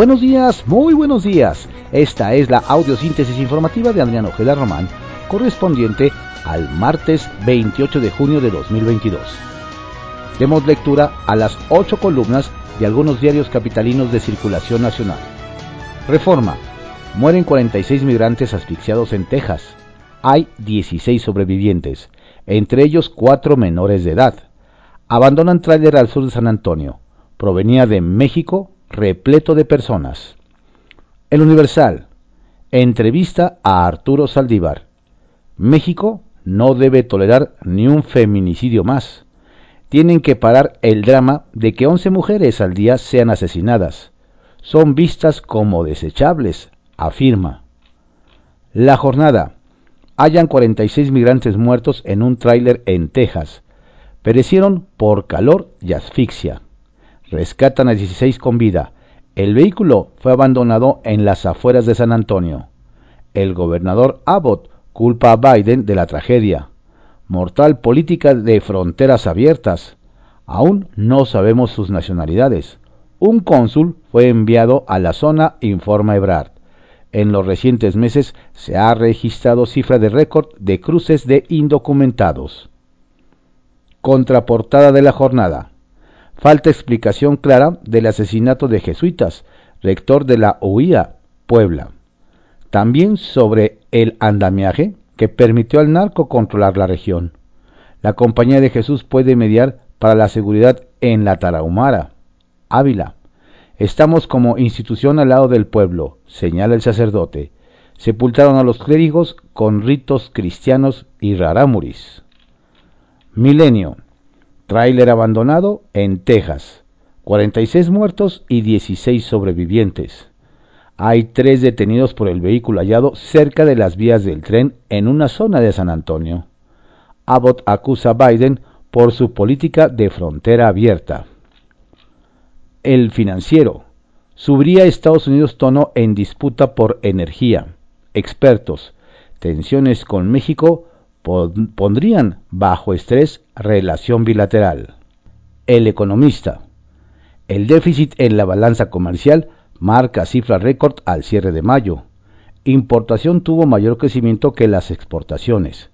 Buenos días, muy buenos días. Esta es la audiosíntesis informativa de Adrián Ojeda Román, correspondiente al martes 28 de junio de 2022. Demos lectura a las ocho columnas de algunos diarios capitalinos de circulación nacional. Reforma. Mueren 46 migrantes asfixiados en Texas. Hay 16 sobrevivientes, entre ellos cuatro menores de edad. Abandonan tráiler al sur de San Antonio. Provenía de México, repleto de personas. El Universal. Entrevista a Arturo Saldívar. México no debe tolerar ni un feminicidio más. Tienen que parar el drama de que 11 mujeres al día sean asesinadas. Son vistas como desechables, afirma. La jornada. Hayan 46 migrantes muertos en un tráiler en Texas. Perecieron por calor y asfixia. Rescatan a 16 con vida. El vehículo fue abandonado en las afueras de San Antonio. El gobernador Abbott culpa a Biden de la tragedia. Mortal política de fronteras abiertas. Aún no sabemos sus nacionalidades. Un cónsul fue enviado a la zona, informa Ebrard. En los recientes meses se ha registrado cifra de récord de cruces de indocumentados. Contraportada de la jornada. Falta explicación clara del asesinato de jesuitas, rector de la UIA, Puebla. También sobre el andamiaje que permitió al narco controlar la región. La Compañía de Jesús puede mediar para la seguridad en la Tarahumara, Ávila. Estamos como institución al lado del pueblo, señala el sacerdote. Sepultaron a los clérigos con ritos cristianos y rarámuris. Milenio. Tráiler abandonado en Texas. 46 muertos y 16 sobrevivientes. Hay tres detenidos por el vehículo hallado cerca de las vías del tren en una zona de San Antonio. Abbott acusa a Biden por su política de frontera abierta. El financiero. Subiría Estados Unidos tono en disputa por energía. Expertos. Tensiones con México pondrían bajo estrés relación bilateral. El economista. El déficit en la balanza comercial marca cifra récord al cierre de mayo. Importación tuvo mayor crecimiento que las exportaciones.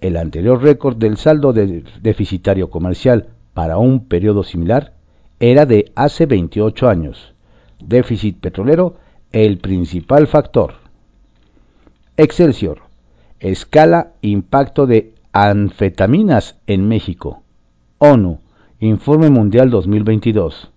El anterior récord del saldo de deficitario comercial para un periodo similar era de hace 28 años. Déficit petrolero el principal factor. Excelsior Escala impacto de anfetaminas en México. ONU, Informe Mundial 2022.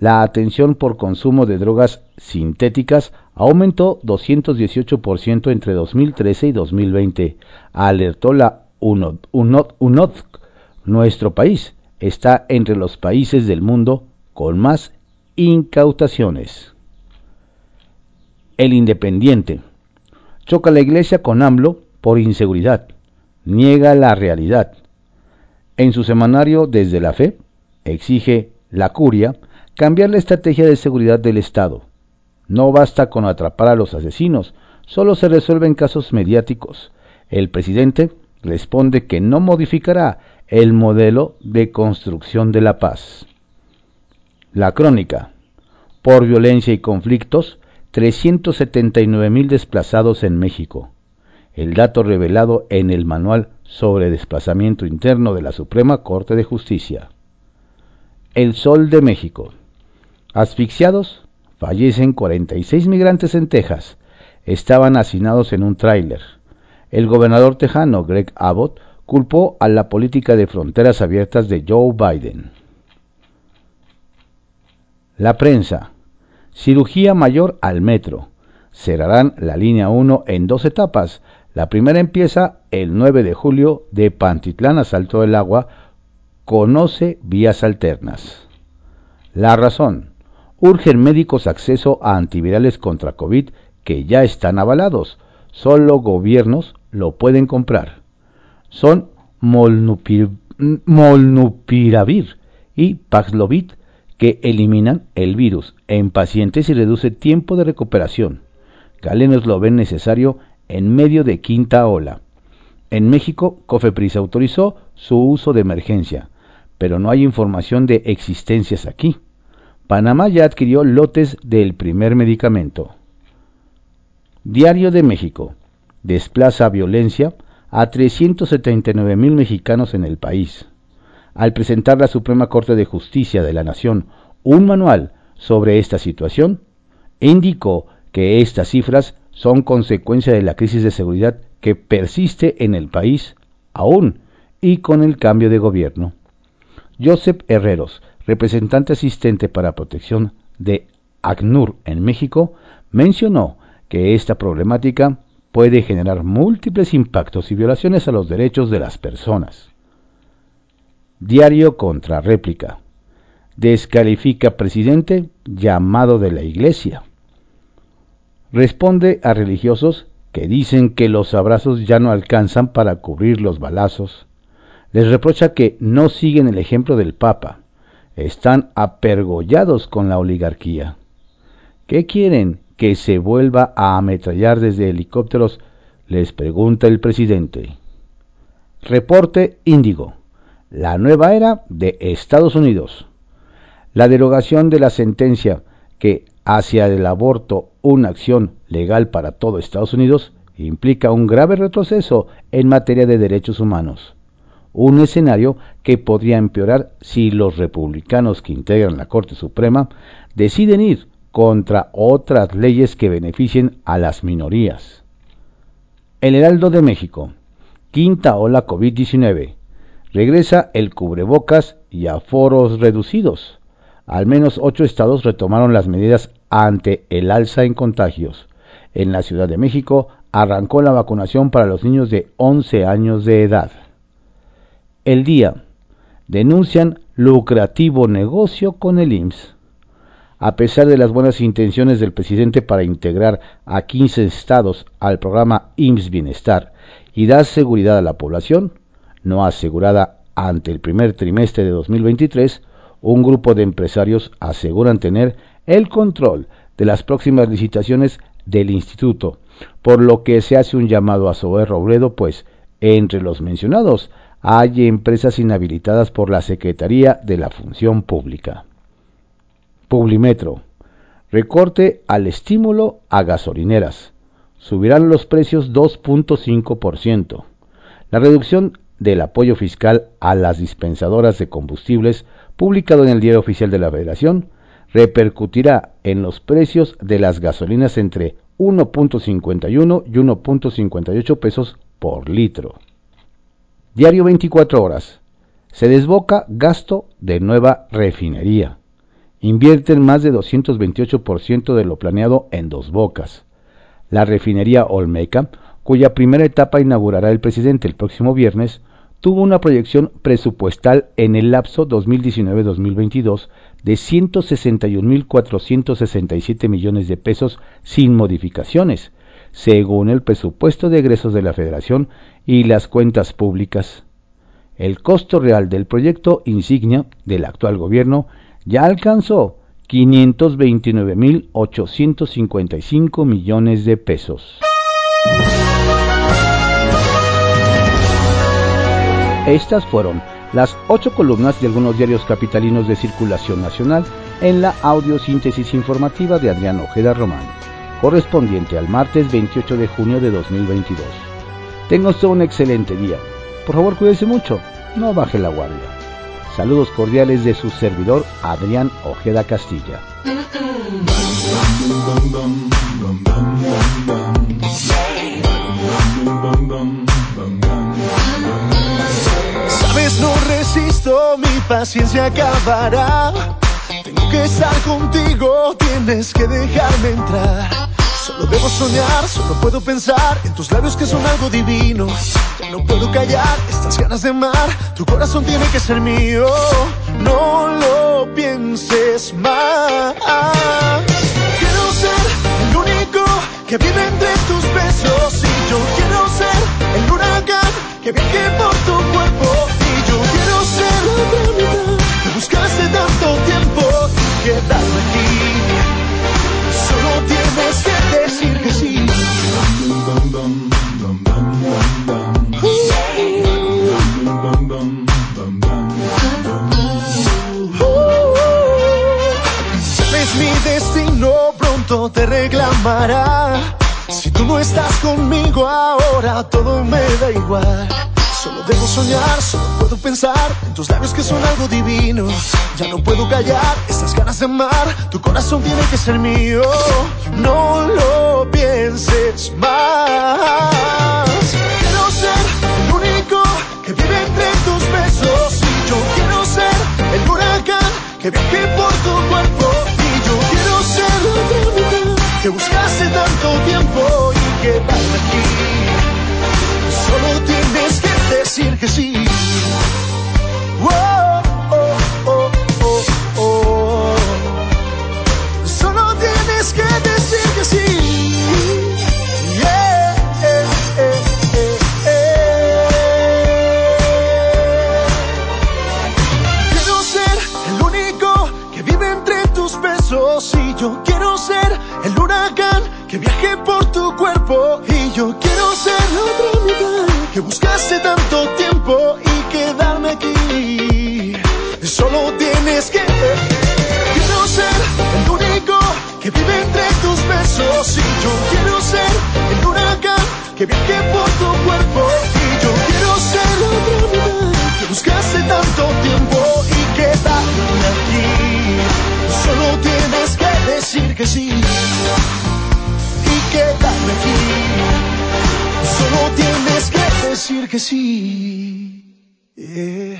La atención por consumo de drogas sintéticas aumentó 218% entre 2013 y 2020, alertó la UNODC. Nuestro país está entre los países del mundo con más incautaciones. El Independiente. Choca la iglesia con AMLO por inseguridad, niega la realidad. En su semanario Desde la Fe, exige la curia cambiar la estrategia de seguridad del Estado. No basta con atrapar a los asesinos, solo se resuelven casos mediáticos. El presidente responde que no modificará el modelo de construcción de la paz. La crónica. Por violencia y conflictos, 379 mil desplazados en México el dato revelado en el Manual sobre Desplazamiento Interno de la Suprema Corte de Justicia. El Sol de México. Asfixiados, fallecen 46 migrantes en Texas. Estaban hacinados en un tráiler. El gobernador tejano Greg Abbott culpó a la política de fronteras abiertas de Joe Biden. La prensa. Cirugía mayor al metro. Cerrarán la línea 1 en dos etapas la primera empieza el 9 de julio de Pantitlán a Salto del Agua. Conoce vías alternas. La razón. Urgen médicos acceso a antivirales contra COVID que ya están avalados. Solo gobiernos lo pueden comprar. Son molnupiravir y Paxlovid que eliminan el virus en pacientes y reduce tiempo de recuperación. Galenos lo ven necesario en medio de quinta ola. En México, Cofepris autorizó su uso de emergencia, pero no hay información de existencias aquí. Panamá ya adquirió lotes del primer medicamento. Diario de México. Desplaza violencia a 379 mil mexicanos en el país. Al presentar la Suprema Corte de Justicia de la Nación un manual sobre esta situación, indicó que estas cifras son consecuencia de la crisis de seguridad que persiste en el país aún y con el cambio de gobierno. Joseph Herreros, representante asistente para protección de ACNUR en México, mencionó que esta problemática puede generar múltiples impactos y violaciones a los derechos de las personas. Diario contra réplica. Descalifica presidente llamado de la Iglesia. Responde a religiosos que dicen que los abrazos ya no alcanzan para cubrir los balazos. Les reprocha que no siguen el ejemplo del Papa. Están apergollados con la oligarquía. ¿Qué quieren? ¿Que se vuelva a ametrallar desde helicópteros? Les pregunta el presidente. Reporte Índigo. La nueva era de Estados Unidos. La derogación de la sentencia que hacia el aborto una acción legal para todo Estados Unidos implica un grave retroceso en materia de derechos humanos. Un escenario que podría empeorar si los republicanos que integran la Corte Suprema deciden ir contra otras leyes que beneficien a las minorías. El Heraldo de México. Quinta ola COVID-19 regresa el cubrebocas y aforos reducidos. Al menos ocho estados retomaron las medidas ante el alza en contagios. En la Ciudad de México arrancó la vacunación para los niños de 11 años de edad. El día. Denuncian lucrativo negocio con el IMSS. A pesar de las buenas intenciones del presidente para integrar a 15 estados al programa IMSS Bienestar y dar seguridad a la población, no asegurada ante el primer trimestre de 2023, un grupo de empresarios aseguran tener el control de las próximas licitaciones del instituto, por lo que se hace un llamado a Zoé Robledo, pues entre los mencionados hay empresas inhabilitadas por la Secretaría de la Función Pública. Publimetro. Recorte al estímulo a gasolineras. Subirán los precios 2.5%. La reducción del apoyo fiscal a las dispensadoras de combustibles, publicado en el Diario Oficial de la Federación, repercutirá en los precios de las gasolinas entre 1.51 y 1.58 pesos por litro. Diario 24 horas. Se desboca gasto de nueva refinería. Invierten más de 228% de lo planeado en dos bocas. La refinería Olmeca, cuya primera etapa inaugurará el presidente el próximo viernes, tuvo una proyección presupuestal en el lapso 2019-2022 de 161.467 millones de pesos sin modificaciones, según el presupuesto de egresos de la Federación y las cuentas públicas. El costo real del proyecto insignia del actual gobierno ya alcanzó 529.855 millones de pesos. Estas fueron las ocho columnas de algunos diarios capitalinos de circulación nacional en la audiosíntesis informativa de Adrián Ojeda Román, correspondiente al martes 28 de junio de 2022. Tenga usted un excelente día. Por favor, cuídese mucho, no baje la guardia. Saludos cordiales de su servidor Adrián Ojeda Castilla. No resisto, mi paciencia acabará. Tengo que estar contigo, tienes que dejarme entrar. Solo debo soñar, solo puedo pensar en tus labios que son algo divino. Ya no puedo callar estas ganas de amar, tu corazón tiene que ser mío. No lo pienses más. Quiero ser el único que vive entre tus besos y yo quiero ser el huracán que viaje por tu cuerpo buscaste tanto tiempo quedarme aquí. Solo tienes que decir que sí. reclamará. Si tú no estás conmigo ahora, todo me da igual. Solo debo soñar, solo puedo pensar en tus labios que son algo divino. Ya no puedo callar estas ganas de amar, tu corazón tiene que ser mío. No lo pienses más. Que buscaste tanto tiempo y quedarme aquí. Solo tienes que quiero ser el único que vive entre tus besos y yo quiero ser el huracán que viaje por tu cuerpo y yo quiero ser la otra mitad que buscaste tanto tiempo y quedarme aquí. Solo tienes que decir que sí decir que sí. Yeah.